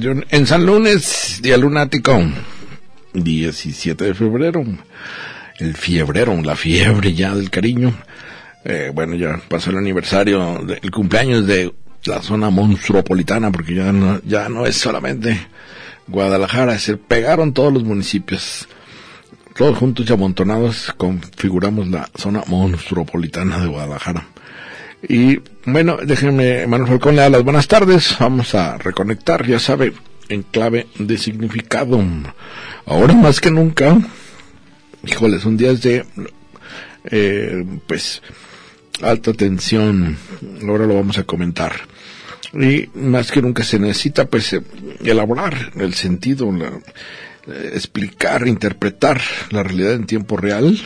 En San Lunes, día lunático, 17 de febrero. El fiebrero, la fiebre ya del cariño. Eh, bueno, ya pasó el aniversario, del cumpleaños de la zona monstruopolitana, porque ya no, ya no es solamente Guadalajara, se pegaron todos los municipios. Todos juntos y amontonados configuramos la zona monstruopolitana de Guadalajara. Y bueno, déjenme, Manuel Falcón, le da las buenas tardes. Vamos a reconectar, ya sabe, en clave de significado. Ahora más que nunca, híjole, son días de, eh, pues, alta tensión. Ahora lo vamos a comentar. Y más que nunca se necesita, pues, elaborar el sentido, explicar, interpretar la realidad en tiempo real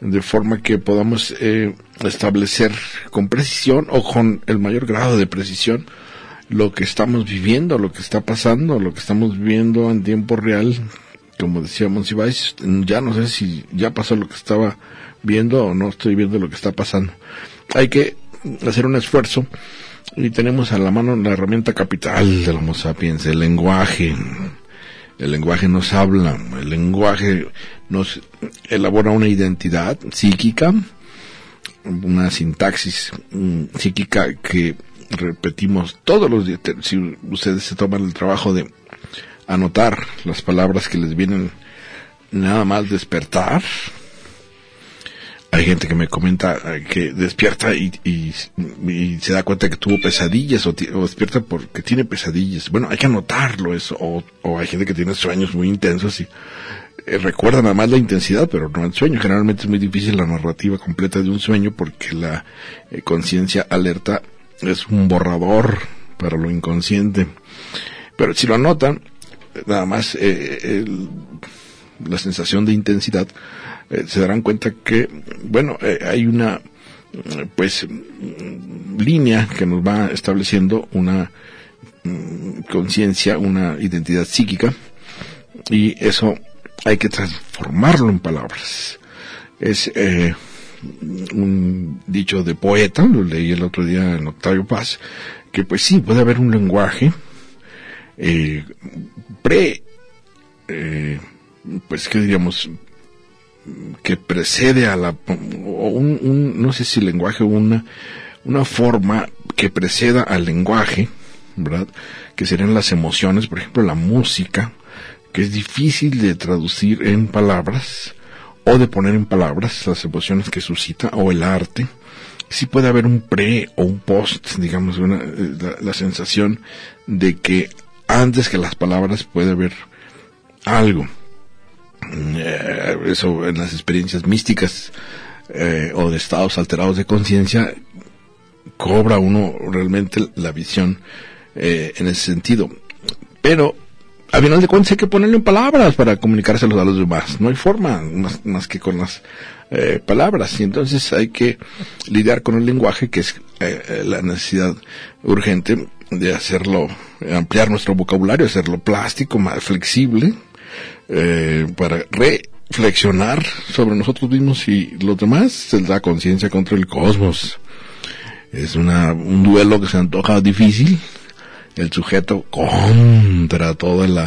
de forma que podamos eh, establecer con precisión o con el mayor grado de precisión lo que estamos viviendo, lo que está pasando, lo que estamos viendo en tiempo real. Como decía Monsiváis, ya no sé si ya pasó lo que estaba viendo o no estoy viendo lo que está pasando. Hay que hacer un esfuerzo y tenemos a la mano la herramienta capital del Homo sapiens, el lenguaje. El lenguaje nos habla, el lenguaje nos elabora una identidad psíquica, una sintaxis mm, psíquica que repetimos todos los días. Si ustedes se toman el trabajo de anotar las palabras que les vienen nada más despertar, hay gente que me comenta eh, que despierta y, y, se da cuenta que tuvo pesadillas o, o, despierta porque tiene pesadillas. Bueno, hay que anotarlo eso. O, o hay gente que tiene sueños muy intensos y eh, recuerda nada más la intensidad, pero no el sueño. Generalmente es muy difícil la narrativa completa de un sueño porque la eh, conciencia alerta es un borrador para lo inconsciente. Pero si lo anotan, nada más eh, la sensación de intensidad, se darán cuenta que, bueno, hay una, pues, línea que nos va estableciendo una mm, conciencia, una identidad psíquica, y eso hay que transformarlo en palabras. Es eh, un dicho de poeta, lo leí el otro día en Octavio Paz, que pues sí, puede haber un lenguaje eh, pre, eh, pues qué diríamos, que precede a la, un, un, no sé si lenguaje, una, una forma que preceda al lenguaje, ¿verdad? Que serían las emociones, por ejemplo, la música, que es difícil de traducir en palabras o de poner en palabras las emociones que suscita o el arte. Sí puede haber un pre o un post, digamos, una, la, la sensación de que antes que las palabras puede haber algo. Eh, eso en las experiencias místicas eh, o de estados alterados de conciencia cobra uno realmente la visión eh, en ese sentido. Pero al final de cuentas hay que ponerlo en palabras para comunicárselos a los demás. No hay forma más, más que con las eh, palabras. Y entonces hay que lidiar con el lenguaje, que es eh, la necesidad urgente de hacerlo, ampliar nuestro vocabulario, hacerlo plástico, más flexible, eh, para reflexionar sobre nosotros mismos y los demás, se da conciencia contra el cosmos. Es una, un duelo que se antoja difícil, el sujeto contra todo el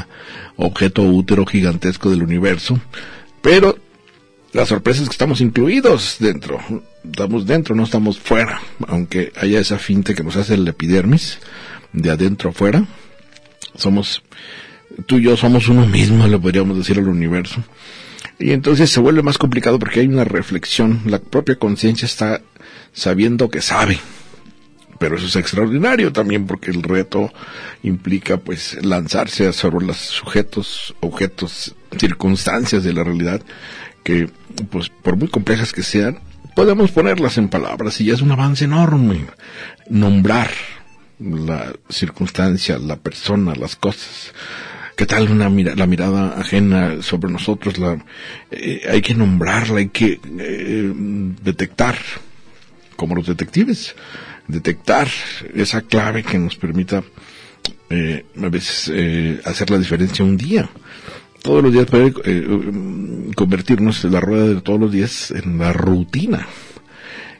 objeto útero gigantesco del universo, pero la sorpresa es que estamos incluidos dentro, estamos dentro, no estamos fuera, aunque haya esa finte que nos hace el epidermis, de adentro afuera, somos, tú y yo somos uno mismo, le podríamos decir al universo. Y entonces se vuelve más complicado porque hay una reflexión, la propia conciencia está sabiendo que sabe, pero eso es extraordinario también porque el reto implica pues lanzarse sobre los sujetos, objetos, circunstancias de la realidad que pues por muy complejas que sean, podemos ponerlas en palabras y ya es un avance enorme. Nombrar la circunstancia, la persona, las cosas. ¿Qué tal una la mirada ajena sobre nosotros? La, eh, hay que nombrarla, hay que eh, detectar, como los detectives, detectar esa clave que nos permita eh, a veces hacer la diferencia un día. Todos los días puede convertirnos en la rueda de todos los días en la rutina.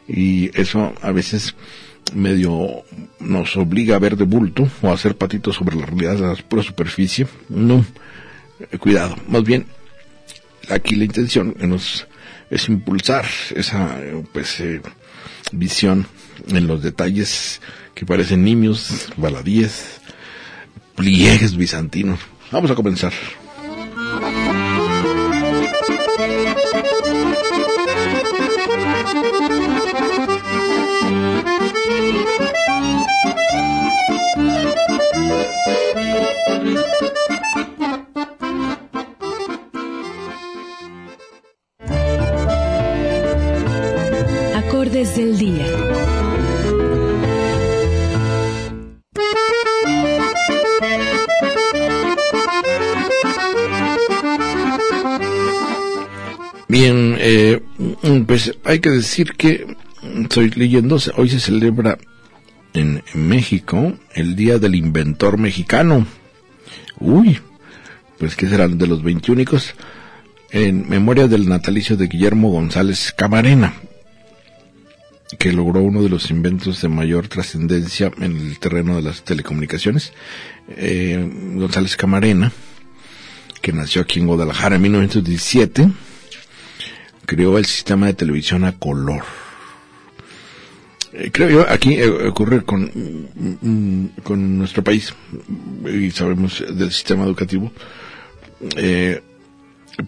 Y eso a veces medio nos obliga a ver de bulto o a hacer patitos sobre la realidad de la pura superficie. No, eh, cuidado. Más bien, aquí la intención es impulsar esa pues eh, visión en los detalles que parecen nimios, baladíes, pliegues bizantinos. Vamos a comenzar. Eh, pues hay que decir que estoy leyendo, hoy se celebra en México el Día del Inventor Mexicano. Uy, pues que serán de los veintiúnicos en memoria del natalicio de Guillermo González Camarena, que logró uno de los inventos de mayor trascendencia en el terreno de las telecomunicaciones. Eh, González Camarena, que nació aquí en Guadalajara en 1917, creó el sistema de televisión a color eh, creo yo, aquí eh, ocurre con, mm, con nuestro país, y sabemos del sistema educativo, eh,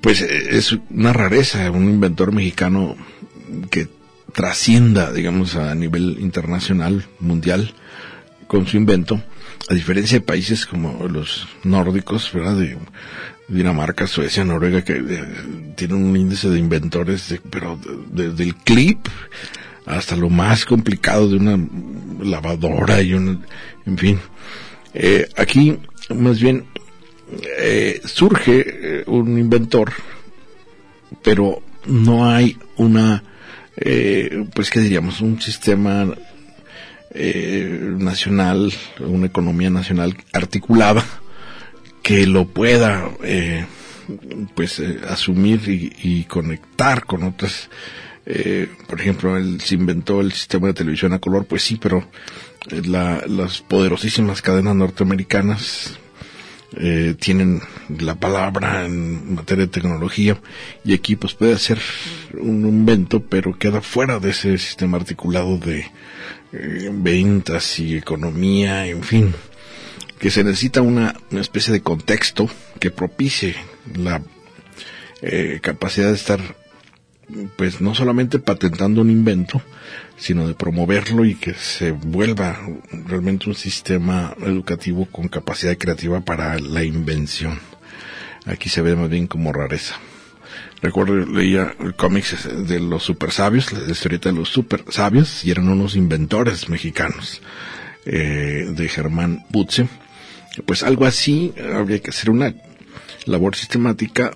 pues es una rareza, un inventor mexicano que trascienda, digamos, a nivel internacional, mundial, con su invento, a diferencia de países como los nórdicos, ¿verdad? De Dinamarca, Suecia, Noruega, que tienen un índice de inventores, pero desde el clip hasta lo más complicado de una lavadora y una, en fin. Eh, aquí, más bien, eh, surge eh, un inventor, pero no hay una, pues qué diríamos, un sistema nacional, una economía nacional articulada que lo pueda, pues, asumir y, conectar con otras eh, por ejemplo, él se inventó el sistema de televisión a color, pues sí, pero eh, las poderosísimas cadenas norteamericanas eh, tienen la palabra en materia de tecnología y equipos. Puede hacer un invento, pero queda fuera de ese sistema articulado de ventas y economía, en fin, que se necesita una, una especie de contexto que propicie la capacidad de estar pues no solamente patentando un invento, sino de promoverlo y que se vuelva realmente un sistema educativo con capacidad creativa para la invención. Aquí se ve más bien como rareza. Recuerdo, leía cómics de los super sabios, la historieta de los super sabios, y eran unos inventores mexicanos, eh, de Germán Butze. Pues algo así, habría que hacer una labor sistemática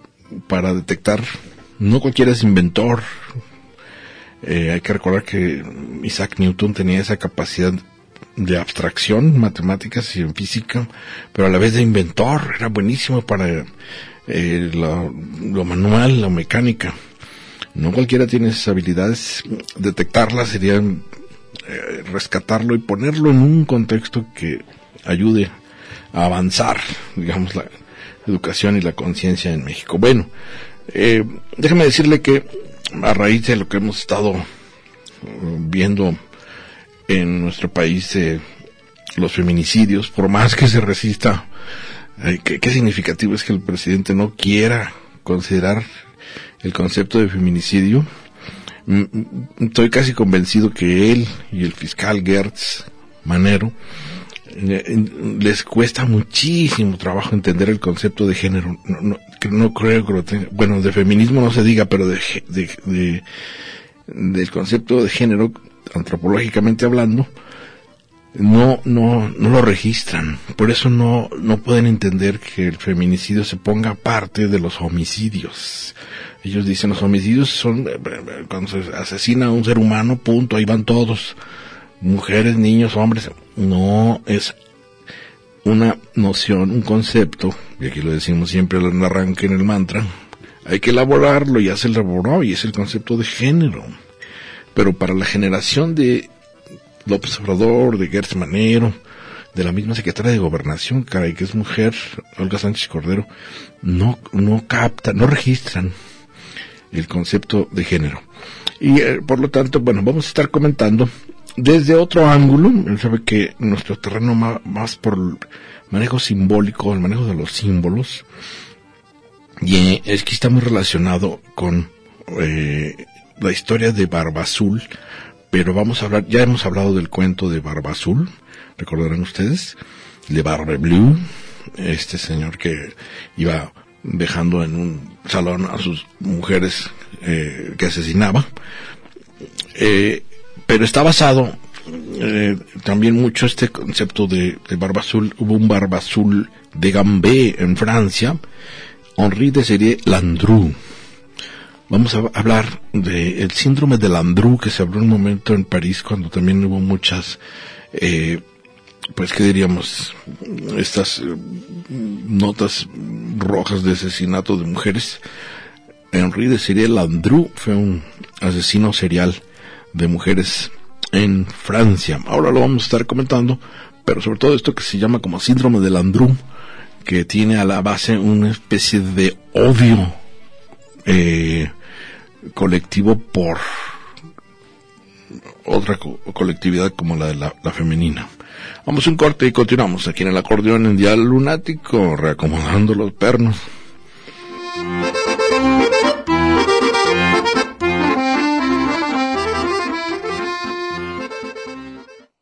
para detectar no cualquiera es inventor. Eh, hay que recordar que Isaac Newton tenía esa capacidad de abstracción, matemáticas y en física, pero a la vez de inventor, era buenísimo para eh, lo, manual, la mecánica. No cualquiera tiene esas habilidades, detectarlas sería eh, rescatarlo y ponerlo en un contexto que ayude a avanzar, digamos, la educación y la conciencia en México. Bueno, eh, déjeme decirle que a raíz de lo que hemos estado uh, viendo en nuestro país, eh, los feminicidios, por más que se resista, eh, qué, significativo es que el presidente no quiera considerar el concepto de feminicidio. Mm, mm, estoy casi convencido que él y el fiscal Gertz Manero, eh, les cuesta muchísimo trabajo entender el concepto de género. No, no, creo que lo tenga, bueno, de feminismo no se diga, pero de, de, de, del concepto de género, antropológicamente hablando, no, no, no lo registran. Por eso no, no pueden entender que el feminicidio se ponga parte de los homicidios. Ellos dicen los homicidios son cuando se asesina a un ser humano, punto, ahí van todos. Mujeres, niños, hombres. No es una noción, un concepto, y aquí lo decimos siempre el arranque en el mantra, hay que elaborarlo, ya se elaboró y es el concepto de género. Pero para la generación de López Obrador, de Gertz Manero, de la misma secretaria de Gobernación, caray, que es mujer, Olga Sánchez Cordero, no, no captan, no registran el concepto de género. Y eh, por lo tanto, bueno, vamos a estar comentando desde otro ángulo, él sabe que nuestro terreno más, por el manejo simbólico, el manejo de los símbolos, y es que está muy relacionado con eh, la historia de Barba Azul, pero vamos a hablar, ya hemos hablado del cuento de Barba Azul, recordarán ustedes, de Barba Blue, este señor que iba dejando en un salón a sus mujeres eh, que asesinaba, eh, pero está basado eh, también mucho este concepto de, de, barba azul. Hubo un barba azul de Gambé en Francia, Henri de Serie Landru. Vamos a hablar del el síndrome de Landru que se habló un momento en París cuando también hubo muchas, eh, pues qué diríamos, estas eh, notas rojas de asesinato de mujeres. Henri de Serie Landru fue un asesino serial de mujeres en Francia. Ahora lo vamos a estar comentando, pero sobre todo esto que se llama como síndrome de Landru, que tiene a la base una especie de odio eh, colectivo por otra co colectividad como la de la, la, femenina. Vamos un corte y continuamos aquí en el acordeón en Dial Lunático, reacomodando los pernos.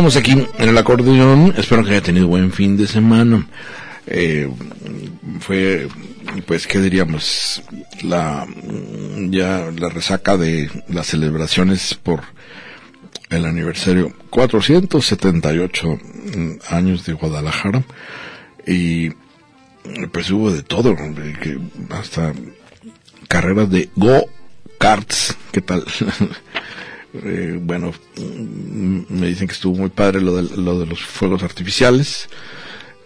Continuamos aquí en el acordeón. Espero que haya tenido buen fin de semana. Eh, fue, pues, ¿qué diríamos? La, ya la resaca de las celebraciones por el aniversario 478 años de Guadalajara. Y, pues hubo de todo, hasta carreras de go-karts. ¿Qué tal? Eh, bueno, me dicen que estuvo muy padre lo de, lo de los fuegos artificiales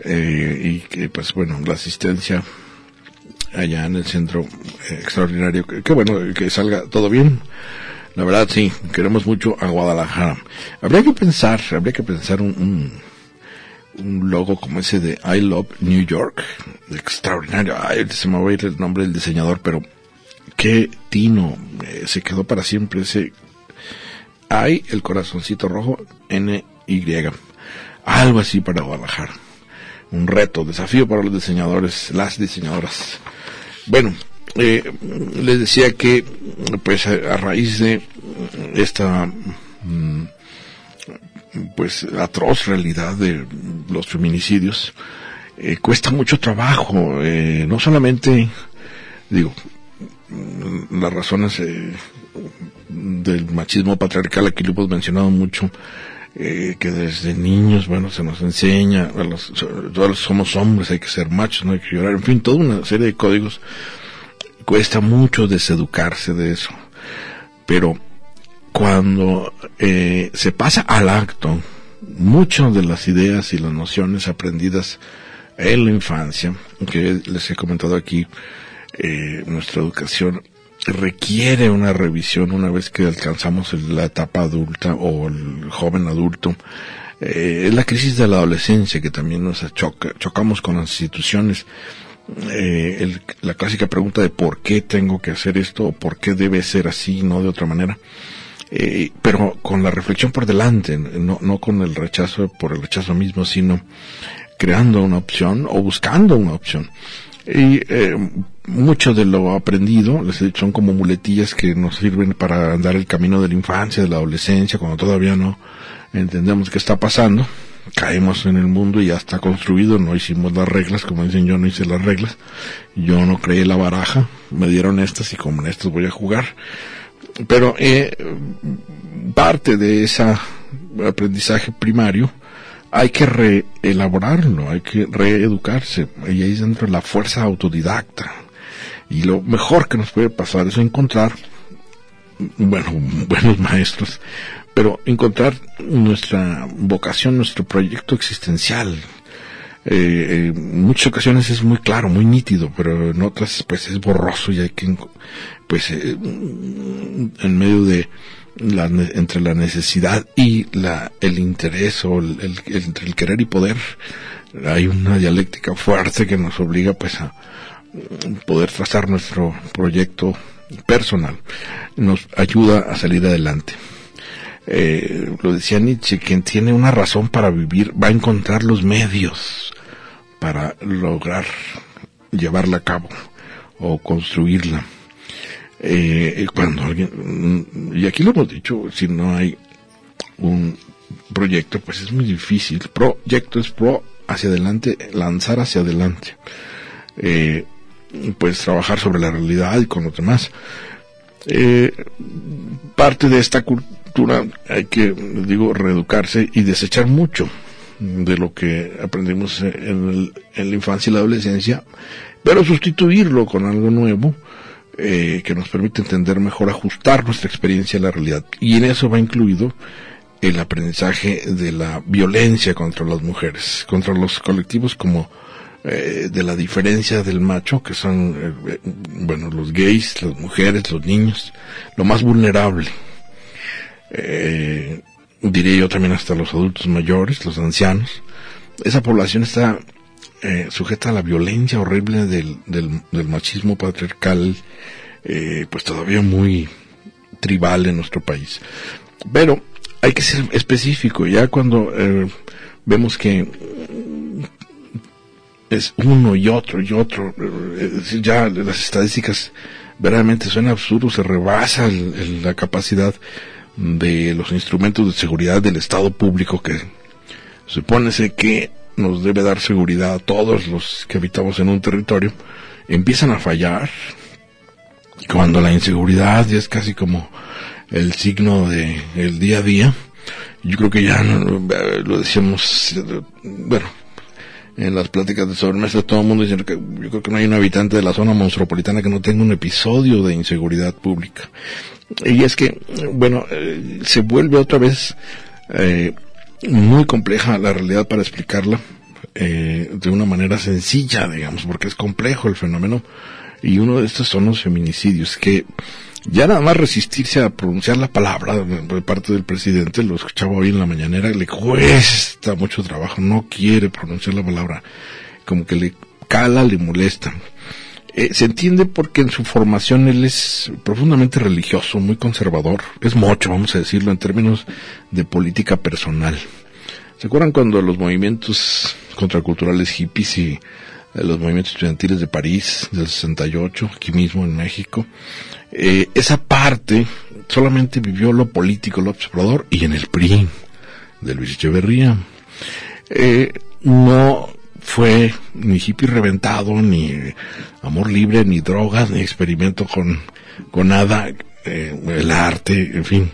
eh, y que pues bueno, la asistencia allá en el centro eh, extraordinario, que, bueno, que salga todo bien. La verdad sí, queremos mucho a Guadalajara. Habría que pensar, habría que pensar un, un, un logo como ese de I Love New York, extraordinario. Ay, se me va a ir el nombre del diseñador, pero qué tino, eh, se quedó para siempre ese hay el corazoncito rojo N Y. Algo así para Guadalajara. Un reto desafío para los diseñadores las diseñadoras. Bueno eh, les decía que pues a, raíz de esta mm, pues atroz realidad de los feminicidios eh, cuesta mucho trabajo eh, no solamente digo las razones del machismo patriarcal, aquí lo hemos mencionado mucho, eh, que desde niños, bueno, se nos enseña, a los, todos somos hombres, hay que ser machos, no hay que llorar, en fin, toda una serie de códigos. Cuesta mucho deseducarse de eso. Pero cuando eh, se pasa al acto, muchas de las ideas y las nociones aprendidas en la infancia, que les he comentado aquí, eh, nuestra educación requiere una revisión una vez que alcanzamos la etapa adulta o el joven adulto. Eh, es la crisis de la adolescencia que también nos choca, chocamos con las instituciones. Eh, la clásica pregunta de por qué tengo que hacer esto o por qué debe ser así, no de otra manera. Eh, pero con la reflexión por delante, no, no con el rechazo por el rechazo mismo, sino creando una opción o buscando una opción. Y eh, mucho de lo aprendido, les he dicho, son como muletillas que nos sirven para andar el camino de la infancia, de la adolescencia, cuando todavía no entendemos qué está pasando. Caemos en el mundo y ya está construido, no hicimos las reglas, como dicen yo no hice las reglas, yo no creé la baraja, me dieron estas y con estas voy a jugar. Pero eh, parte de ese aprendizaje primario hay que reelaborarlo, hay que reeducarse. Y ahí es dentro la fuerza autodidacta. Y lo mejor que nos puede pasar es encontrar, bueno, buenos maestros, pero encontrar nuestra vocación, nuestro proyecto existencial. Eh, en muchas ocasiones es muy claro, muy nítido, pero en otras pues es borroso y hay que, pues, eh, en medio de la, entre la necesidad y la, el interés o el, entre el querer y poder, hay una dialéctica fuerte que nos obliga pues a poder trazar nuestro proyecto personal. Nos ayuda a salir adelante. Eh, lo decía Nietzsche, quien tiene una razón para vivir va a encontrar los medios para lograr llevarla a cabo o construirla. Eh, cuando alguien, y aquí lo hemos dicho, si no hay un proyecto, pues es muy difícil. Proyecto es pro hacia adelante, lanzar hacia adelante. Eh, pues trabajar sobre la realidad y con lo demás. Eh, parte de esta cultura hay que, digo, reeducarse y desechar mucho de lo que aprendimos en, en la infancia y la adolescencia, pero sustituirlo con algo nuevo eh, que nos permite entender mejor, ajustar nuestra experiencia a la realidad. Y en eso va incluido el aprendizaje de la violencia contra las mujeres, contra los colectivos como eh, de la diferencia del macho, que son, eh, bueno, los gays, las mujeres, los niños, lo más vulnerable. Eh, diré yo también hasta los adultos mayores, los ancianos. Esa población está eh, sujeta a la violencia horrible del, del, machismo patriarcal, eh, pues todavía muy tribal en nuestro país. Pero hay que ser específico, ya cuando eh, vemos que es uno y otro y otro, ya las estadísticas verdaderamente son absurdos, se rebasa la capacidad de los instrumentos de seguridad del Estado público que supone que nos debe dar seguridad a todos los que habitamos en un territorio, empiezan a fallar cuando la inseguridad ya es casi como el signo de el día a día. Yo creo que ya lo decíamos, bueno, en las pláticas de sobremesa todo el mundo dice que yo creo que no hay un habitante de la zona metropolitana que no tenga un episodio de inseguridad pública. Y es que, bueno, eh, se vuelve otra vez eh, muy compleja la realidad para explicarla eh, de una manera sencilla, digamos, porque es complejo el fenómeno. Y uno de estos son los feminicidios, que ya nada más resistirse a pronunciar la palabra de parte del presidente, lo escuchaba hoy en la mañanera, le cuesta mucho trabajo, no quiere pronunciar la palabra, como que le cala, le molesta. Eh, se entiende porque en su formación él es profundamente religioso, muy conservador, es mocho, vamos a decirlo, en términos de política personal. ¿Se acuerdan cuando los movimientos contraculturales hippies y eh, los movimientos estudiantiles de París del 68, aquí mismo en México? Eh, esa parte solamente vivió lo político, lo observador y en el PRI de Luis Echeverría. Eh, no fue ni hippie reventado, ni amor libre, ni drogas, ni experimento con, con nada, eh, el arte, en fin.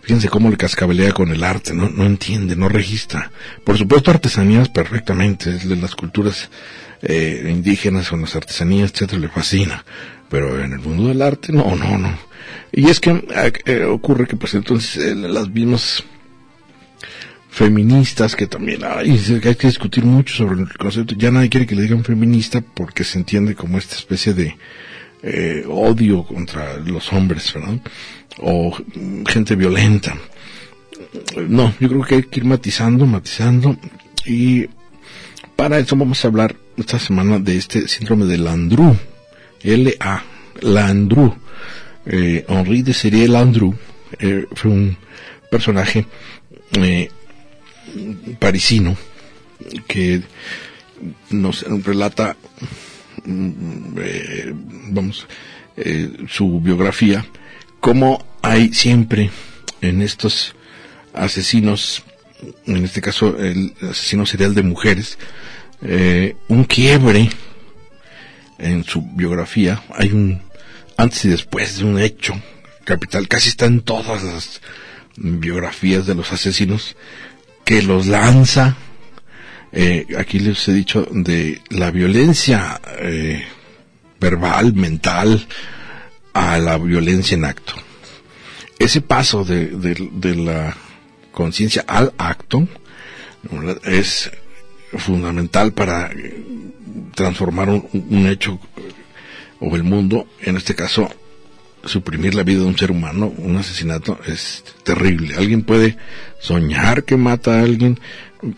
Fíjense cómo le cascabelea con el arte, no, no entiende, no registra. Por supuesto, artesanías perfectamente, es de las culturas eh, indígenas o las artesanías, etcétera, le fascina. pero en el mundo del arte no, no, no. Y es que eh, ocurre que pues entonces eh, las mismas feministas que también hay, hay que discutir mucho sobre el concepto, ya nadie quiere que le digan feminista porque se entiende como esta especie de odio contra los hombres. O gente violenta. No, yo creo que hay que ir matizando, matizando y para eso vamos a hablar esta semana de este síndrome de Landru, L-A, Landru. Eh, Henri de Serie Landru eh, fue un personaje eh, parisino que nos relata, mm, eh, vamos, eh, su biografía, cómo hay siempre en estos asesinos, en este caso el asesino serial de mujeres, eh, un quiebre en su biografía. Hay un antes y después de un hecho capital, casi está en todas las biografías de los asesinos, que los lanza, eh, aquí les he dicho, de la violencia eh, verbal, mental, a la violencia en acto. Ese paso de, de, de la conciencia al acto es fundamental para transformar un, un, hecho o el mundo, en este caso suprimir la vida de un ser humano, un asesinato es terrible. Alguien puede soñar que mata a alguien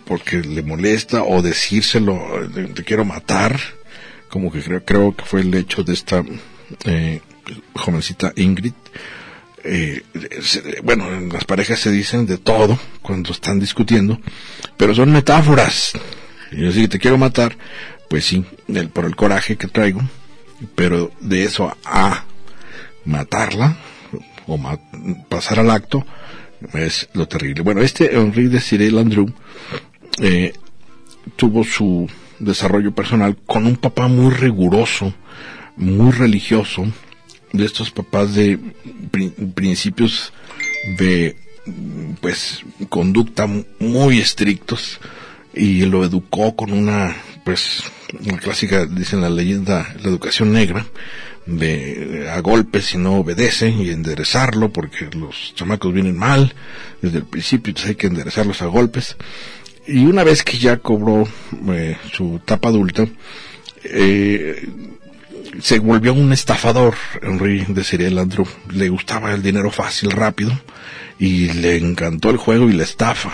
porque le molesta o decírselo, te quiero matar, como que creo, creo que fue el hecho de esta eh, jovencita Ingrid, eh, bueno, en las parejas se dicen de todo cuando están discutiendo, pero son metáforas. Yo sí te quiero matar, pues sí, el, por el coraje que traigo, pero de eso a matarla o pasar al acto es lo terrible. Bueno, este Henri de Cyril Andrew eh, tuvo su desarrollo personal con un papá muy riguroso, muy religioso, de estos papás de principios de pues conducta muy estrictos y lo educó con una pues una clásica dicen la leyenda la educación negra de a golpes si no obedece y enderezarlo porque los chamacos vienen mal desde el principio entonces hay que enderezarlos a golpes y una vez que ya cobró eh, su etapa adulta eh, se volvió un estafador, Henry de Serial. Le gustaba el dinero fácil, rápido, y le encantó el juego y la estafa.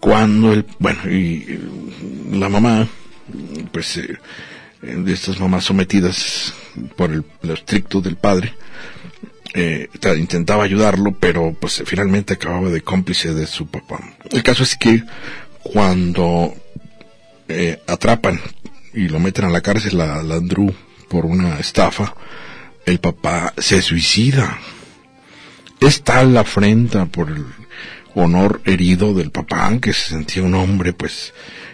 Cuando el, bueno, y la mamá, pues, eh, de estas mamás sometidas por el, lo estricto del padre, eh, intentaba ayudarlo, pero pues finalmente acababa de cómplice de su papá. El caso es que cuando eh, atrapan y lo meten a la cárcel a, a Andrew por una estafa, el papá se suicida. Es tal la afrenta por el honor herido del papá, que se sentía un hombre, pues,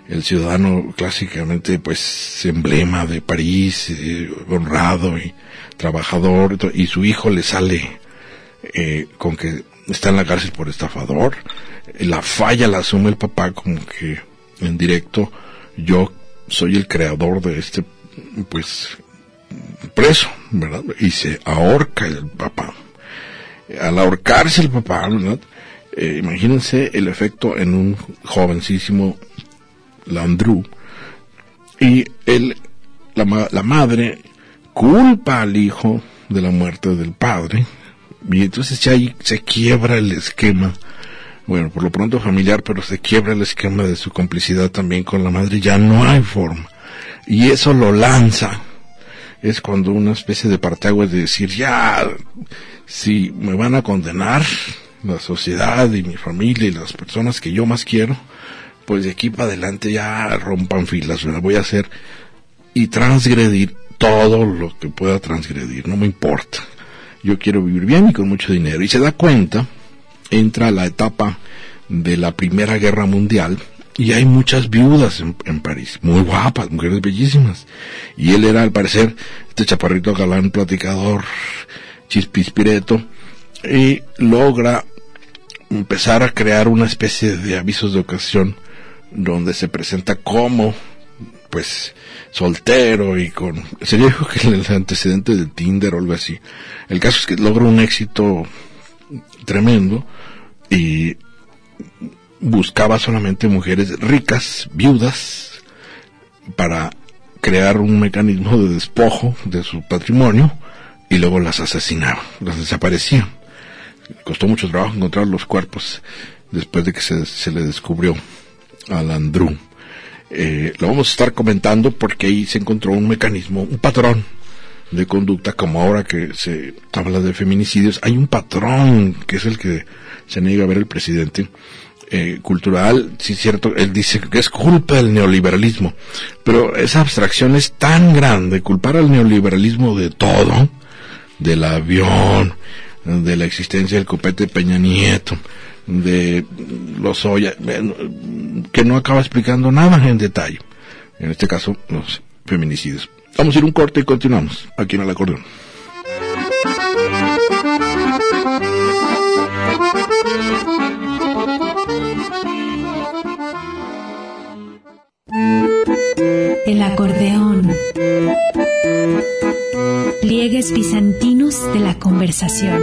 el ciudadano clásicamente, pues, emblema de París, eh, honrado y trabajador, y su hijo le sale eh, con que está en la cárcel por estafador. La falla la asume el papá como que en directo, yo soy el creador de este, pues, preso, ¿verdad? Y se ahorca el papá. Al ahorcarse el papá, ¿verdad? Eh, imagínense el efecto en un jovencísimo Landru. Y él, la, la madre culpa al hijo de la muerte del padre. Y entonces ya ahí se quiebra el esquema bueno, por lo pronto familiar, pero se quiebra el esquema de su complicidad también con la madre, ya no hay forma. Y eso lo lanza es cuando una especie de parteaguas de decir, ya, si me van a condenar la sociedad y mi familia y las personas que yo más quiero, pues de aquí para adelante ya rompan filas, voy a hacer y transgredir todo lo que pueda transgredir, no me importa. Yo quiero vivir bien y con mucho dinero. Y se da cuenta, entra la etapa de la Primera Guerra Mundial, y hay muchas viudas en, en, París, muy guapas, mujeres bellísimas. Y él era, al parecer, este chaparrito galán, platicador, chispispireto, y logra empezar a crear una especie de avisos de ocasión donde se presenta como pues soltero y con sería que el antecedente de Tinder o algo así. El caso es que logra un éxito tremendo y buscaba solamente mujeres ricas, viudas, para crear un mecanismo de despojo de su patrimonio y luego las asesinaba, las desaparecía. Costó mucho trabajo encontrar los cuerpos después de que se, se le descubrió a Landru. Eh, lo vamos a estar comentando porque ahí se encontró un mecanismo, un patrón de conducta, como ahora que se habla de feminicidios, hay un patrón que es el que se niega a ver el presidente. Eh, cultural, sí es cierto, él dice que es culpa del neoliberalismo, pero esa abstracción es tan grande, culpar al neoliberalismo de todo, del avión, de la existencia del copete Peña Nieto, de los Oya, que no acaba explicando nada en detalle. En este caso, los feminicidios. Vamos a ir un corte y continuamos aquí en el acordeón. El acordeón. Pliegues bizantinos de la conversación.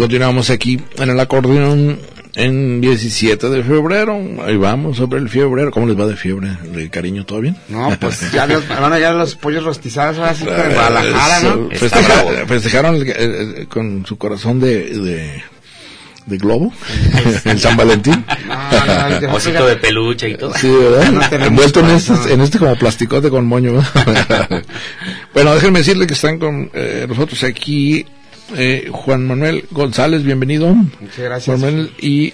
Continuamos aquí en el acordeón en 17 de febrero. Ahí vamos sobre el febrero. ¿Cómo les va de fiebre? ¿De cariño todo bien? No, pues ya los, van allá los pollos rostizados ahora sí en Guadalajara, ¿no? Festeja- festejaron el- el- el- con su corazón de, de, de globo en San Valentín. No, no, no, Osito de peluche y todo. Sí, ¿verdad? No Envuelto en este, en este como plasticote con moño. bueno, déjenme decirle que están con eh, nosotros aquí eh, Juan Manuel González, bienvenido. Muchas gracias. Juan Manuel y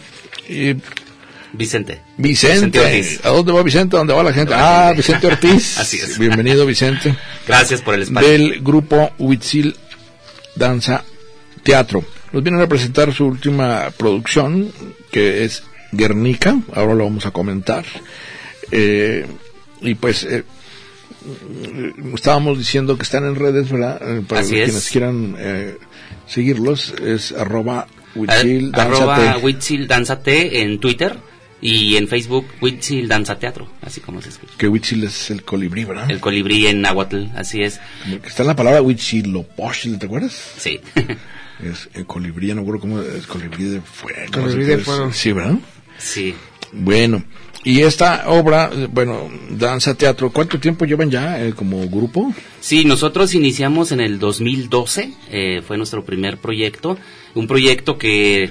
eh, Vicente. Vicente. ¿A dónde va Vicente? ¿A dónde va la gente? Ah, Vicente Ortiz. Así es. Bienvenido, Vicente. Gracias por el espacio. Del grupo Huitzil Danza Teatro. Nos vienen a presentar su última producción, que es Guernica. Ahora lo vamos a comentar. Eh, y pues, eh, estábamos diciendo que están en redes, ¿verdad? Eh, Para Así quienes es. quieran eh, seguirlos, es arroba Huitzil Danzate en Twitter y en Facebook Huitzil Danza Teatro, así como se escucha. Que Huitzil es el colibrí, ¿verdad? El colibrí en Nahuatl, así es. Está en la palabra Huitzilopochtli, ¿te acuerdas? Sí. Es el colibrí, no recuerdo cómo es, colibrí de fuego. Colibrí de fuego. Sí, ¿verdad? sí. Bueno, y esta obra, bueno, danza teatro, ¿cuánto tiempo llevan ya eh, como grupo? Sí, nosotros iniciamos en el 2012, eh, fue nuestro primer proyecto, un proyecto que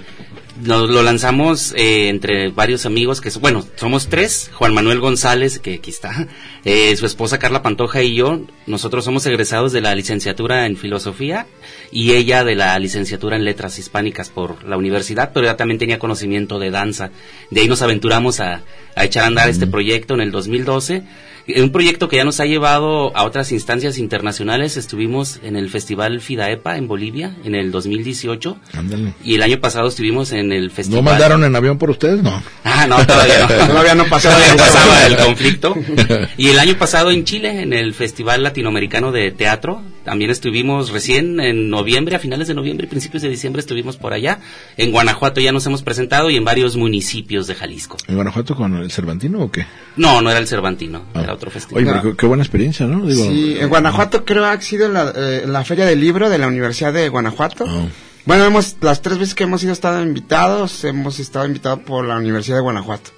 nos lo lanzamos eh, entre varios amigos, que bueno, somos tres, Juan Manuel González, que aquí está, eh, su esposa Carla Pantoja y yo, nosotros somos egresados de la licenciatura en filosofía y ella de la licenciatura en letras hispánicas por la universidad, pero ella también tenía conocimiento de danza. De ahí nos aventuramos a, a echar a andar este proyecto en el 2012. Eh, Un proyecto que ya nos ha llevado a otras instancias internacionales. Estuvimos en el Festival Fidaepa en Bolivia en el 2018 Ándale. y el año pasado estuvimos en el ¿No Festival. mandaron en avión por ustedes? No. Ah, no, todavía no. Todavía no pasaba. Todavía pasaba el conflicto. Y el año pasado en Chile, en el Festival Latinoamericano de Teatro, también estuvimos recién en noviembre, a finales de noviembre y principios de diciembre estuvimos por allá. En Guanajuato ya nos hemos presentado y en varios municipios de Jalisco. ¿En Guanajuato con el Cervantino o qué? No, no era el Cervantino, Ah. era otro festival. Oye, pero qué, qué buena experiencia, ¿no? Digo, Sí, en Guanajuato creo ha sido la, eh, la feria del libro de la Universidad de Guanajuato. Ah. Bueno, hemos las tres veces que hemos ido estado invitados, hemos estado invitados por la Universidad de Guanajuato.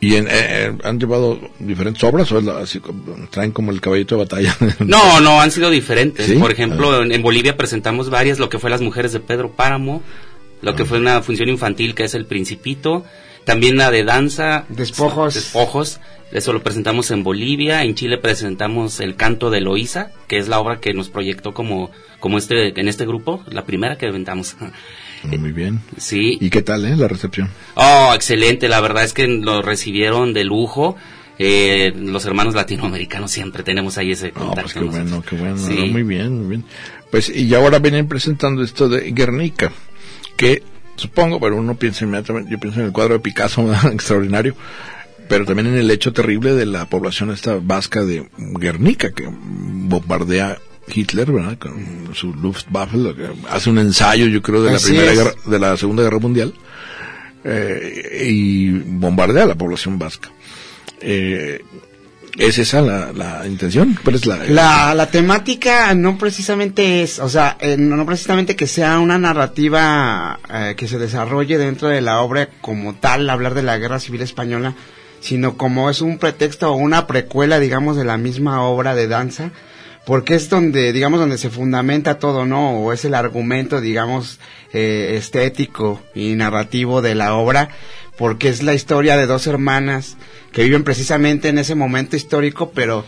¿Y en, eh, eh, han llevado diferentes obras o es la- así, traen como el caballito de batalla? No, no, han sido diferentes. ¿Sí? Por ejemplo, en, en Bolivia presentamos varias, lo que fue Las Mujeres de Pedro Páramo, lo Ah. que fue una función infantil que es El Principito, También la de danza. Despojos. Despojos. Eso lo presentamos en Bolivia. En Chile presentamos El canto de Loíza, que es la obra que nos proyectó como, como este, en este grupo, la primera que inventamos. Muy bien. Sí. ¿Y qué tal, eh, la recepción? Oh, excelente. La verdad es que lo recibieron de lujo. Eh, los hermanos latinoamericanos siempre tenemos ahí ese No, contacto. pues qué bueno, qué bueno. Sí. no, muy bien, muy bien. Pues, y ahora vienen presentando esto de Guernica, que supongo, pero uno piensa inmediatamente, yo pienso en el cuadro de Picasso, extraordinario, pero también en el hecho terrible de la población esta vasca de Guernica, que bombardea Hitler, ¿verdad? Con su Luftwaffe, hace un ensayo, yo creo, de la Así primera es. guerra, de la segunda guerra mundial, eh, y bombardea a la población vasca. Eh, ¿Es esa la, la intención? ¿Cuál es la, La, la temática no precisamente es, o sea, eh, no, no precisamente que sea una narrativa eh, que se desarrolle dentro de la obra como tal, hablar de la guerra civil española, sino como es un pretexto o una precuela, digamos, de la misma obra de danza, porque es donde, digamos, donde se fundamenta todo, ¿no? O es el argumento, digamos, eh, estético y narrativo de la obra, porque es la historia de dos hermanas que viven precisamente en ese momento histórico, pero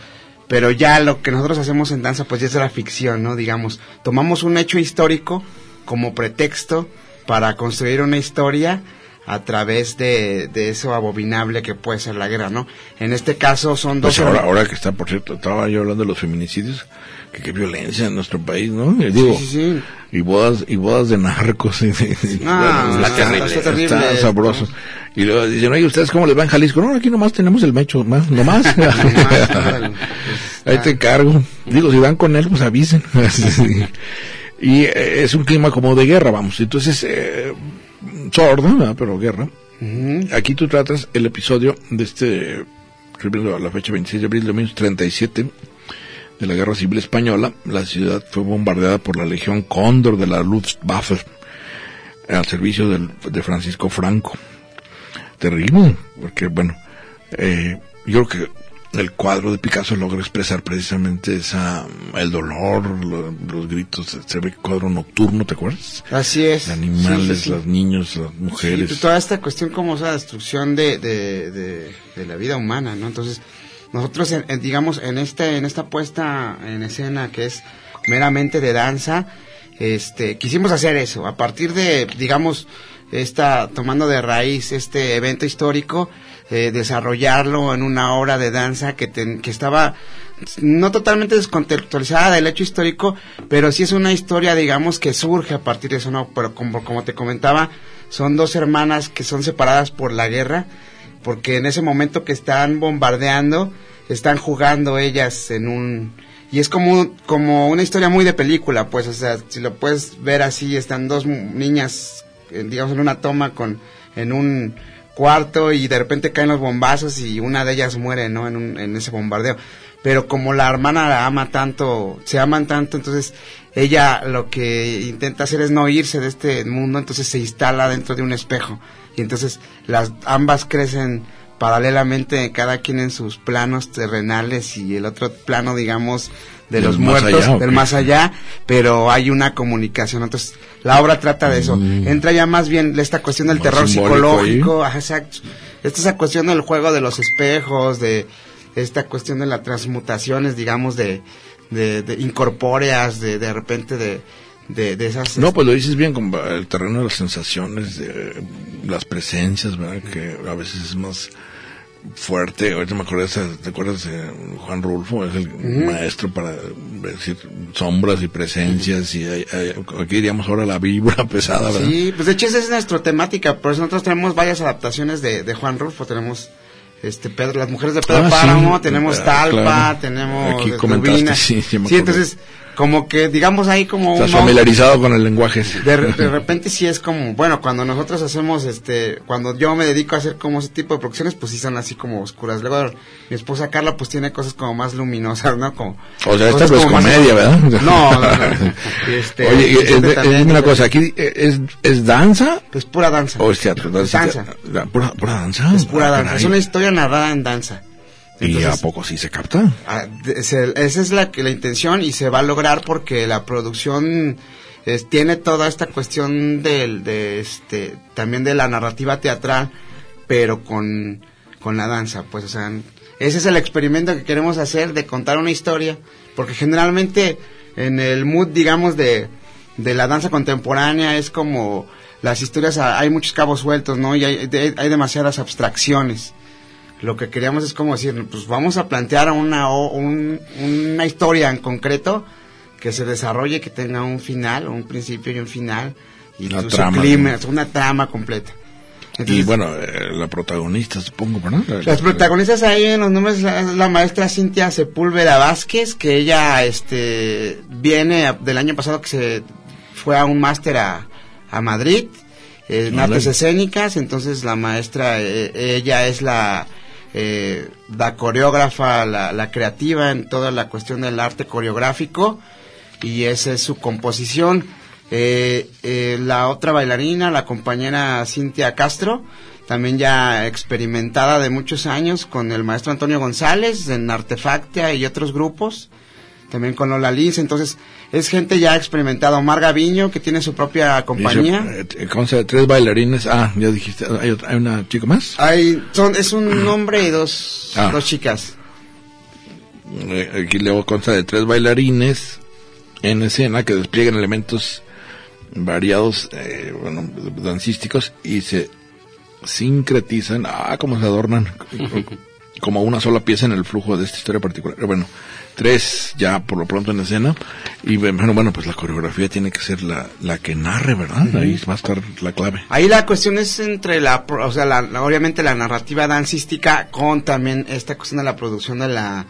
pero ya lo que nosotros hacemos en danza pues ya es la ficción, ¿no? Digamos, tomamos un hecho histórico como pretexto para construir una historia a través de, de eso abominable que puede ser la guerra, ¿no? En este caso son dos... Pues ahora, ahora que está, por cierto, estaba yo hablando de los feminicidios, que qué violencia en nuestro país, ¿no? Y digo, sí, sí. y bodas, y bodas de narcos, y, y- Ah, bueno, está terrible. está terrible. está sabroso. Y luego dicen, oye, ¿ustedes cómo les va en Jalisco? No, aquí nomás tenemos el mecho, más, nomás. Ahí te cargo. Digo, si van con él, pues avisen. Y eh, es un clima como de guerra, vamos. Entonces, eh, sordo, ¿verdad? pero guerra. Aquí tú tratas el episodio de este, a la fecha 26 de abril de 1937, de la Guerra Civil Española. La ciudad fue bombardeada por la Legión Cóndor de la Luftwaffe al servicio del- de Francisco Franco. Terrible, porque bueno, eh, yo creo que el cuadro de Picasso logra expresar precisamente esa, el dolor, lo- los gritos, se ve cuadro nocturno, ¿te acuerdas? Así es. Los animales, Sí, sí, sí. los niños, las mujeres. Toda esta cuestión como esa destrucción de, de, de, de la vida humana, ¿no? Entonces, nosotros, en- en, digamos, en este, en esta puesta en escena que es meramente de danza, este, quisimos hacer eso, a partir de, digamos, esta, tomando de raíz este evento histórico, eh, desarrollarlo en una obra de danza que, ten- que estaba no totalmente descontextualizada del hecho histórico, pero sí es una historia, digamos, que surge a partir de eso, ¿no? Pero como, como te comentaba, son dos hermanas que son separadas por la guerra, porque en ese momento que están bombardeando, están jugando ellas en un... Y es como, como una historia muy de película, pues, o sea, si lo puedes ver así, están dos niñas, digamos, en una toma con, en un cuarto y de repente caen los bombazos y una de ellas muere, ¿no? En, un- en ese bombardeo. Pero como la hermana la ama tanto, se aman tanto, entonces ella lo que intenta hacer es no irse de este mundo, entonces se instala dentro de un espejo. Y entonces las ambas crecen paralelamente, cada quien en sus planos terrenales y el otro plano, digamos, de los muertos, allá, ¿o del más allá, pero hay una comunicación. Entonces, la obra trata de eso. Mm. Entra ya más bien esta cuestión del Más terror psicológico, ajá, exacto. Esta esa cuestión del juego de los espejos, de esta cuestión de las transmutaciones, digamos, de, de, de incorpóreas, de, de repente de, de, de esas... No, pues lo dices bien, con el terreno de las sensaciones, de las presencias, ¿verdad? Que a veces es más fuerte. Ahorita me acuerdo, ¿te acuerdas de Juan Rulfo? Es el maestro para decir sombras y presencias y hay- hay- aquí diríamos ahora la vibra pesada, ¿verdad? Sí, pues de hecho esa es nuestra temática, por eso nosotros tenemos varias adaptaciones de, de Juan Rulfo, tenemos este Pedro, las mujeres de Pedro Ah, Páramo, sí, tenemos ah, Talpa, claro. tenemos Aquí comentaste, Rubina. sí, sí entonces como que digamos ahí como Estás familiarizado con el lenguaje. de, re- de repente sí es como, bueno, cuando nosotros hacemos, este, cuando yo me dedico a hacer como ese tipo de producciones, pues sí son así como oscuras. Luego mi esposa Carla pues tiene cosas como más luminosas, ¿no? Como, O sea, esta cosas no es como más- comedia, ¿verdad? No, no, no. Este, Oye, es, siempre es- también- dime una cosa, aquí eh, es, es danza Es pura danza. o es teatro. Es danza. La- Pura, pura danza. Es pura Ah, danza. caray. Es una historia narrada en danza. ¿Y Entonces, a poco sí se capta? Ah, esa es la, la intención y se va a lograr porque la producción es- tiene toda esta cuestión del, de este, también de la narrativa teatral pero con, con la danza, pues, o sea, ese es el experimento que queremos hacer de contar una historia, porque generalmente en el mood, digamos, de, de la danza contemporánea es como las historias, hay muchos cabos sueltos, ¿no? Y hay, hay demasiadas abstracciones. Lo que queríamos es como decir, pues vamos a plantear una, un- una historia en concreto que se desarrolle, que tenga un final, un principio y un final, y Una trama, una trama completa. Y bueno, eh, la protagonista, supongo, ¿verdad? La- las protagonistas ahí en los nombres la, la maestra Cintia Sepúlveda Vázquez, que ella este viene del año pasado que se fue a un máster a, a Madrid, eh, en artes escénicas, entonces la maestra, eh, ella es la, eh, la coreógrafa, la, creativa en toda la cuestión del arte coreográfico, y esa es su composición. Eh, eh, la otra bailarina, la compañera Cintia Castro, también ya experimentada de muchos años con el maestro Antonio González en Artefactia y otros grupos, también con Lola Liz, entonces es gente ya experimentada. Omar Gaviño, que tiene su propia compañía. Eh, consta de tres bailarines. Ah, ya dijiste, ¿hay, otra- hay una chica más? Hay, son, es un hombre y dos, Ah. dos chicas. Eh, Aquí luego consta de tres bailarines en escena que despliegan elementos variados, eh, bueno, dancísticos y se sincretizan, ah, como se adornan, como una sola pieza en el flujo de esta historia particular. Bueno, tres ya por lo pronto en escena y bueno, bueno pues la coreografía tiene que ser la, la que narre, ¿verdad? Ahí va a estar la clave. Ahí la cuestión es entre la, o sea, la, la- obviamente la narrativa dancística con también esta cuestión de la producción de la,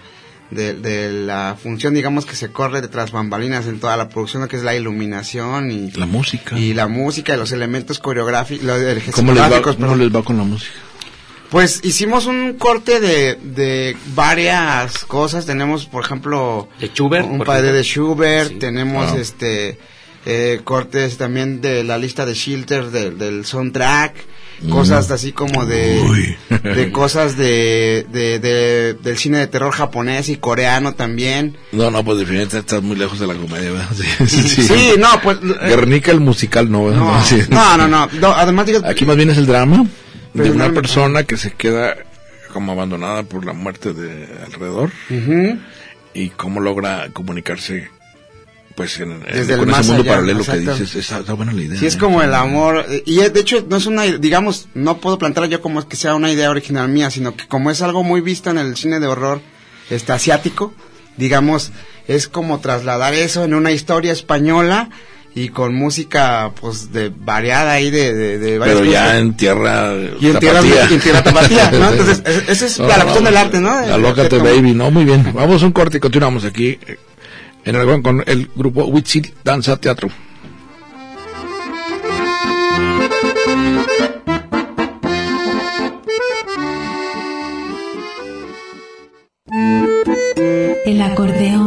de, de la función, digamos, que se corre detrás bambalinas en toda la producción, que es la iluminación y, La música. y la música y los elementos coreográficos, los ¿Cómo les, va, cómo les va con la música? Pues hicimos un corte de, de varias cosas. Tenemos, por ejemplo, De Schubert, un por padre ejemplo. de Schubert. Sí. Tenemos este eh, cortes también de la lista de Schilter del, del soundtrack. Cosas así como de, Mm. Uy. de cosas de, de, de- del cine de terror japonés y coreano también. No, no, pues definitivamente estás muy lejos de la comedia, ¿verdad? Sí, sí, sí. Sí, no, pues. eh, Guernica el musical, no, ¿verdad? no, no, no, no, no, Además, digo, Aquí más bien es el drama de una persona que se queda como abandonada por la muerte de alrededor y cómo logra comunicarse pues en, en- Desde el con ese mundo allá, paralelo exacto. que dices, está, está buena la idea. Sí, es ¿eh? como el amor. Y de hecho, no es una, digamos, no puedo plantearlo yo como que sea una idea original mía, sino que como es algo muy visto en el cine de horror este asiático, digamos, es como trasladar eso en una historia española y con música, pues, de variada ahí de, de, de varios Pero ya en tierra Y en tierra, y en tierra tapatía, ¿no? Entonces, es- esa es No, la cuestión no, del arte, ¿no? Alócate, baby, ¿no? Muy bien. Vamos a un corte y continuamos aquí eh, en el con el grupo Huitzil Danza Teatro. El acordeón.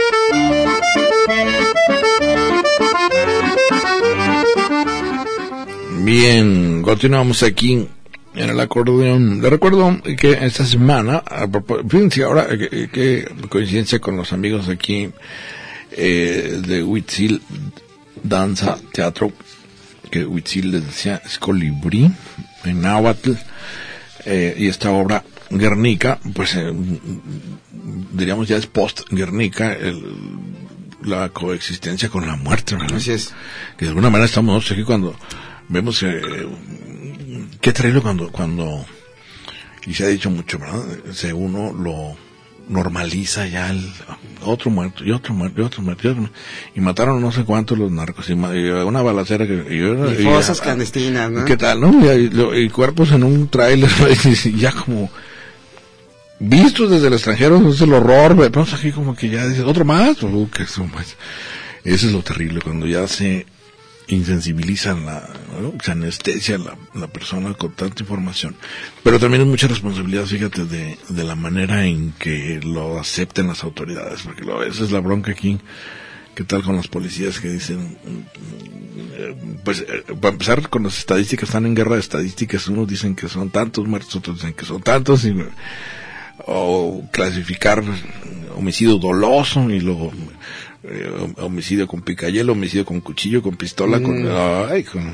Bien, continuamos aquí en el acordeón. Le recuerdo que esta semana, fíjense ahora, qué coincidencia con los amigos aquí eh, de Huitzil Danza Teatro, que Huitzil les decía es colibrí en náhuatl, eh, y esta obra Guernica, pues eh, diríamos ya es post Guernica, el- la coexistencia con la muerte, ¿verdad? Así es. que de alguna manera estamos aquí cuando vemos eh, qué terrible cuando cuando y se ha dicho mucho verdad se uno lo normaliza ya el otro muerto y otro muerto y otro muerto y, otro muerto. Y mataron no sé cuántos los narcos y, una balacera que y, Y y- fosas clandestinas, ¿no? ¿Qué tal, no? Y, cuerpos en un tráiler, y ya como vistos desde el extranjero, es el horror, vemos aquí como que ya dices, otro más, que eso, pues, eso es lo terrible, cuando ya se insensibilizan la, ¿no? se anestesia la, la persona con tanta información. Pero también es mucha responsabilidad, fíjate, de, de la manera en que lo acepten las autoridades, porque lo, esa es la bronca aquí. ¿Qué tal con los policías que dicen, eh, pues, eh, para empezar con las estadísticas, están en guerra de estadísticas, unos dicen que son tantos muertos, otros dicen que son tantos, y, o clasificar homicidio doloso y luego eh, homicidio con picayelo, homicidio con cuchillo, con pistola, con, ay, con-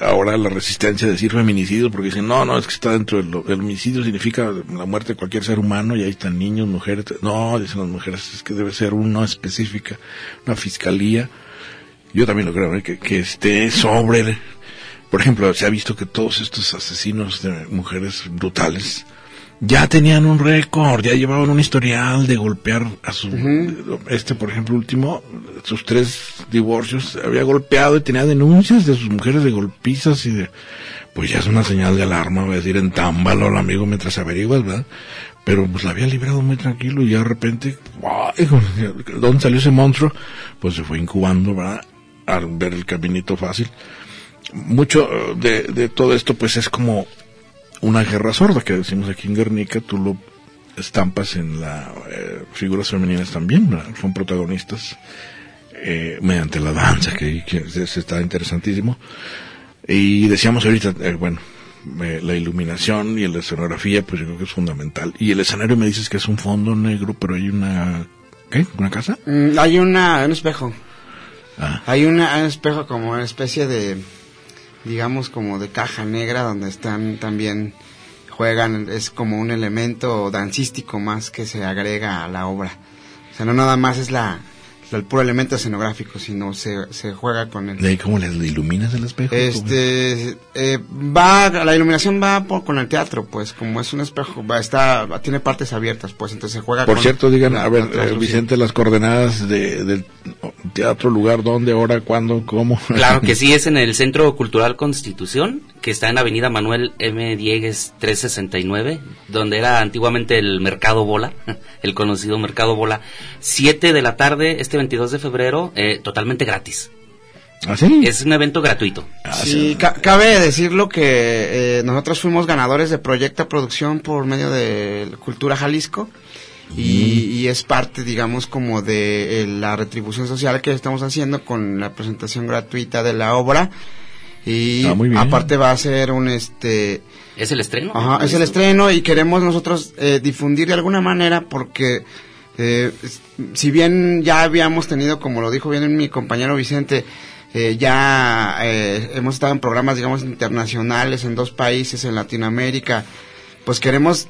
ahora la resistencia a decir feminicidio porque dicen, no, no, es que está dentro del el homicidio significa la muerte de cualquier ser humano y ahí están niños, mujeres, no, dicen las mujeres, es que debe ser una específica, una fiscalía. Yo también lo creo, ¿eh? que, que esté sobre, por ejemplo, se ha visto que todos estos asesinos de mujeres brutales, ya tenían un récord, ya llevaban un historial de golpear a su, este por ejemplo último, sus tres divorcios, había golpeado y tenía denuncias de sus mujeres de golpizas y de, pues ya es una señal de alarma, voy a decir, en támbalo al amigo mientras averiguas, ¿verdad? Pero pues la había librado muy tranquilo y ya de repente. ¿dónde salió ese monstruo? Pues se fue incubando, ¿verdad? Al ver el caminito fácil. Mucho de, de todo esto pues es como una guerra sorda que decimos aquí en Guernica, tú lo estampas en las figuras femeninas también, ¿verdad? son protagonistas eh, mediante la danza, que, que es- es- está interesantísimo. Y decíamos ahorita, eh, bueno, eh, la iluminación y la escenografía, pues yo creo que es fundamental. Y el escenario me dices que es un fondo negro, pero hay una, ¿qué? ¿Una casa? Mm, hay una, un espejo. Ah, Hay una, un espejo como una especie de, digamos, como de caja negra donde están también, juegan, es como un elemento dancístico más que se agrega a la obra. O sea, no nada más es la, el puro elemento escenográfico, sino se, se juega con el... ¿de ahí cómo le iluminas el espejo? Este, eh, va, la iluminación va por- con el teatro, pues, como es un espejo, va, está, tiene partes abiertas, pues, entonces se juega Por con cierto, digan, la- a ver, la eh. Vicente, las coordenadas de, del teatro, lugar, dónde, hora, cuándo, cómo. Claro que sí, es en el Centro Cultural Constitución, que está en Avenida Manuel M. Diegues 369, donde era antiguamente el Mercado Bola, el conocido Mercado Bola. 7 de la tarde, este 22 de febrero, eh, totalmente gratis. ¿Ah, sí? Es un evento gratuito. Ah, Sí, ca- cabe decirlo que eh, nosotros fuimos ganadores de Proyecta Producción por medio de Cultura Jalisco y, y es parte, digamos, como de eh, la retribución social que estamos haciendo con la presentación gratuita de la obra y Ah, muy bien. aparte va a ser un este ¿Es el estreno? Ajá, es el estreno y queremos nosotros eh, difundir de alguna manera porque eh, si bien ya habíamos tenido, como lo dijo bien mi compañero Vicente, eh, ya eh, hemos estado en programas, digamos, internacionales en dos países en Latinoamérica, pues queremos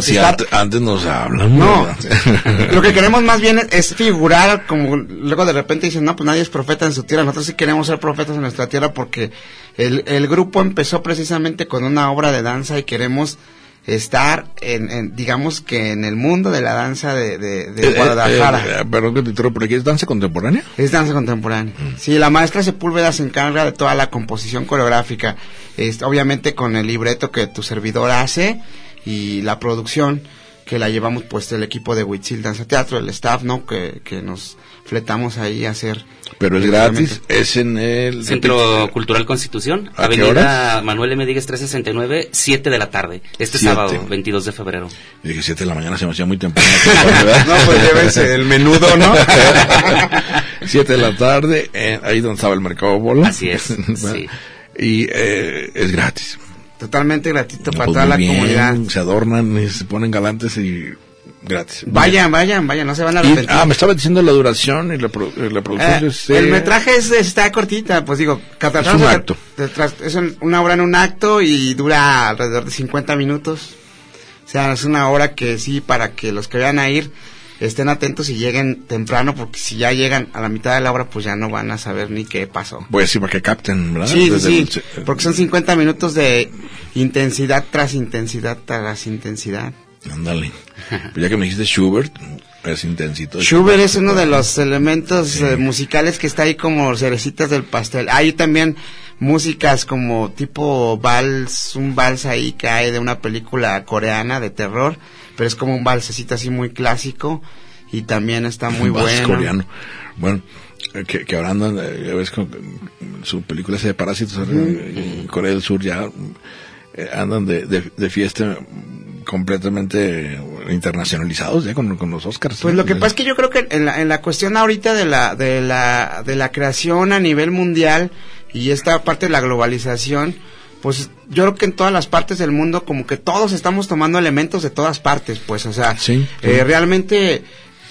pues estar... ante- antes nos hablan. No, ¿verdad? lo que queremos más bien es, es figurar, como luego de repente dicen, no, pues nadie es profeta en su tierra, nosotros sí queremos ser profetas en nuestra tierra porque el, el grupo empezó precisamente con una obra de danza y queremos estar, en, en, digamos que en el mundo de la danza de, de, de Eh, eh, Guadalajara. eh, perdón que te interrumpa, pero aquí es danza contemporánea. Es danza contemporánea. Sí, la maestra Sepúlveda se encarga de toda la composición coreográfica, este, obviamente con el libreto que tu servidor hace y la producción que la llevamos pues el equipo de Huitzil Danza Teatro, el staff, ¿no? Que, que nos fletamos ahí a hacer. Pero es gratis, es en el... Centro Cultural Constitución, ¿A qué Avenida horas? Manuel M. Diegues 369, 7 de la tarde, este Siete. sábado, 22 de febrero. Yo dije 7 de la mañana, se me hacía muy temprano. No, pues llévense el menudo, ¿no? 7 de la tarde, eh, ahí donde estaba el mercado bola. Así es, Bueno, sí. Y eh, es gratis. Totalmente gratuito para Pues toda la bien, comunidad. Se adornan y se ponen galantes y gratis. Vayan, vayan, vayan, no se van a Y- arrepentir. ah, me estaba diciendo la duración y la, pro- eh, la producción. Eh, es, eh, el metraje es, está cortita, pues digo, Es un acto. Es un- una obra en un acto y dura alrededor de 50 minutos. O sea, es una obra que sí, para que los que vayan a ir estén atentos y lleguen temprano, porque si ya llegan a la mitad de la obra, pues ya no van a saber ni qué pasó. Pues sí, para que capten, ¿verdad? Sí, sí, Desde sí, el- porque son 50 minutos de intensidad tras intensidad tras intensidad. Ándale. Pues ya que me dijiste Schubert, es intensito. Schubert es uno de los elementos Sí. eh, musicales que está ahí como cerecitas del pastel. Hay también músicas como tipo vals, un vals ahí que hay de una película coreana de terror, pero es como un valsecito así muy clásico y también está muy Vals bueno. coreano. Bueno, que, que ahora andan, eh, ves, con, su película esa de Parásitos en Corea del Sur ya eh, andan de, de, de fiesta completamente internacionalizados ya con, con los Oscars. Pues lo que pasa es que yo creo que en la, en la cuestión ahorita de la, de la, de la creación a nivel mundial y esta parte de la globalización, pues yo creo que en todas las partes del mundo como que todos estamos tomando elementos de todas partes, pues, o sea, Sí, sí. eh, realmente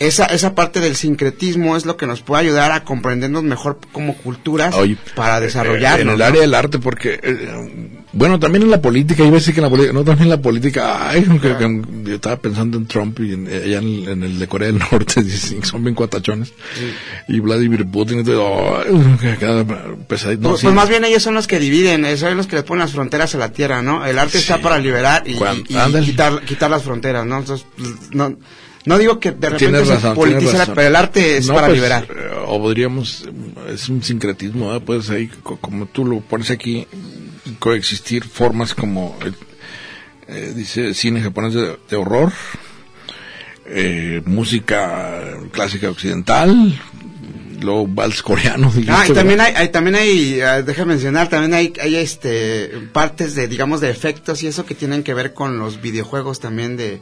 esa, esa parte del sincretismo es lo que nos puede ayudar a comprendernos mejor como culturas Oye, para eh, desarrollarnos. En el ¿no? área del arte, porque, eh, bueno, también en la política, iba a decir que en la política, no, también en la política, ay, que- que- yo estaba pensando en Trump y en, allá en, en el de Corea del Norte, son bien cuatachones, y Vladimir Putin, y todo, que pesadito. No, pues, sí. pues más bien ellos son los que dividen, eh, son los que le ponen las fronteras a la tierra, ¿no? El arte está para liberar y, quitar, quitar las fronteras, ¿no? Entonces, no, no digo que de repente Tienes se politice, razón. pero el arte es No, para pues, liberar. eh, O podríamos, eh, es un sincretismo, ¿verdad? Pues ahí, co- como tú lo pones aquí, coexistir formas como, eh, dice, cine japonés de, de horror, eh, música clásica occidental, luego vals coreano. Ah, y también hay, hay- también hay, eh, déjame mencionar, también hay, hay este, partes de, digamos, de efectos y eso que tienen que ver con los videojuegos también de,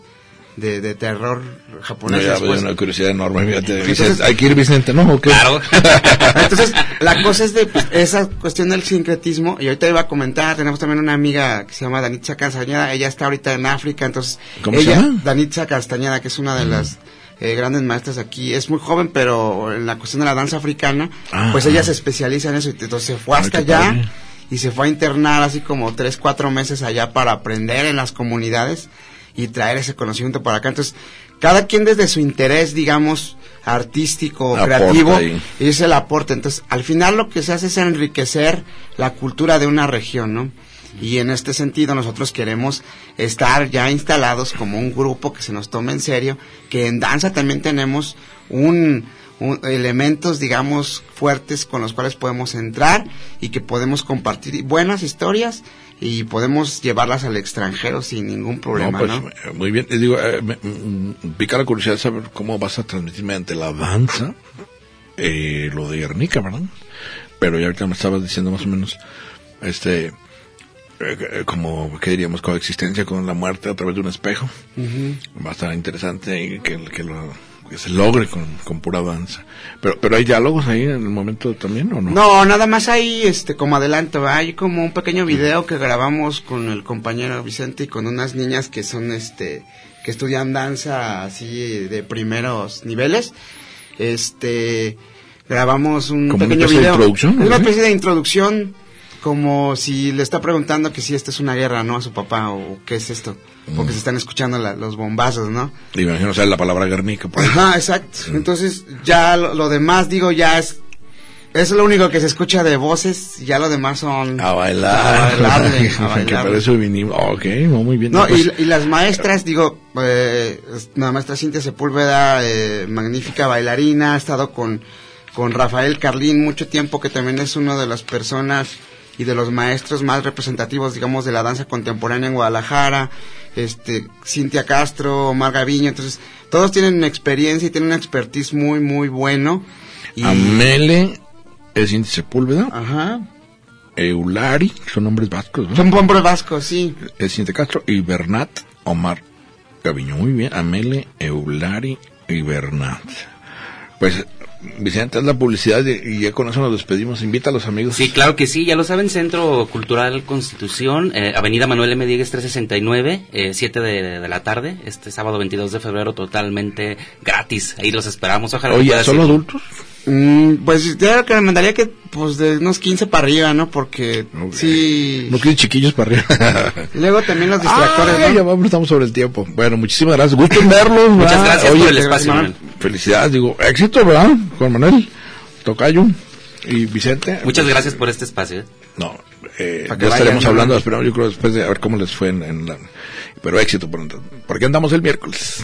de, de terror No, japonés. ya, pues. una curiosidad enorme, Entonces- hay que ir Vicente, ¿no? ¿O qué? Claro. Entonces, la cosa es de pues, esa cuestión del sincretismo, y ahorita iba a comentar, tenemos también una amiga que se llama Danitza Castañeda, ella está ahorita en África, entonces... ¿Cómo se ella, llama? Danitza Castañeda, que es una de las eh, grandes maestras aquí, es muy joven, pero en la cuestión de la danza africana, Ah. pues ella se especializa en eso, entonces se fue hasta allá, padre. y se fue a internar así como tres, cuatro meses allá para aprender en las comunidades y traer ese conocimiento para acá. Entonces, cada quien desde su interés, digamos, artístico, Aporta creativo, ahí. es el aporte. Entonces, al final lo que se hace es enriquecer la cultura de una región, ¿no? Y en este sentido nosotros queremos estar ya instalados como un grupo que se nos tome en serio, que en danza también tenemos un, un- elementos, digamos, fuertes con los cuales podemos entrar y que podemos compartir buenas historias y podemos llevarlas al extranjero sin ningún problema, no, ¿no? pues, eh, Muy bien, y digo, eh, me, mm, pica la curiosidad de saber cómo vas a transmitir mediante la danza eh, lo de Guernica, ¿verdad? Pero ya ahorita me estabas diciendo más o menos, este, eh, como, ¿qué diríamos? Coexistencia con la muerte a través de un espejo. Va a estar interesante que, que, lo, que se logre con, con pura danza. Pero, pero hay diálogos ahí en el momento también, ¿o no? No, nada más hay, este, como adelanto, hay como un pequeño video que grabamos con el compañero Vicente y con unas niñas que son, este, que estudian danza así de primeros niveles. Este, grabamos un ¿Como una pequeño especie de video. introducción, una especie de introducción, como si le está preguntando que si esta es una guerra, ¿no? A su papá, o qué es esto. Porque Mm. se están escuchando la- los bombazos, ¿no? Y me imagino, o sea, la palabra Guernica, por ahí. Ajá, exacto. Entonces, ya lo, lo demás, digo, ya es. Es lo único que se escucha de voces, ya lo demás son. A bailar. A bailarle, a que vinimos. Ok, muy bien. No, Pues, y, y las maestras, digo, eh, la maestra Cintia Sepúlveda, eh, magnífica bailarina, ha estado con, con Rafael Carlín mucho tiempo, que también es una de las personas y de los maestros más representativos, digamos, de la danza contemporánea en Guadalajara, este, Cintia Castro, Omar Gaviño, entonces, todos tienen experiencia y tienen una expertise muy, muy bueno. Y, Amele es Cintia Sepúlveda. Ajá. Eulari, son nombres vascos, ¿no? Son hombres vascos, sí. Es Cintia Castro y Bernat Omar Gaviño. Muy bien. Amele, Eulari y Bernat. Pues, Vicente, es la publicidad y, ya con eso nos despedimos. Invita a los amigos. Sí, claro que sí, ya lo saben, Centro Cultural Constitución, eh, Avenida Manuel M. Diegues 369, eh, 7 de, de la tarde, este sábado 22 de febrero, totalmente gratis. Ahí los esperamos, ojalá. Oye, puedas ¿solo ir. adultos? Mm, pues yo recomendaría que, pues, de unos 15 para arriba, ¿no? Porque, Ok. sí... No quieren chiquillos para arriba. Luego también los distractores, Ay, ya ¿no? vamos, estamos sobre el tiempo. Bueno, muchísimas gracias. Gusto en verlos. Muchas ¿verdad? gracias Oye, por el espacio, Manuel. Felicidades, digo, éxito, ¿verdad? Juan Manuel, Tocayo y Vicente. Muchas gracias por este espacio. ¿eh? No, eh, ya estaremos vayan, hablando, ¿no? esperamos, yo creo, después de a ver cómo les fue en, en la... Pero éxito, por, porque andamos el miércoles.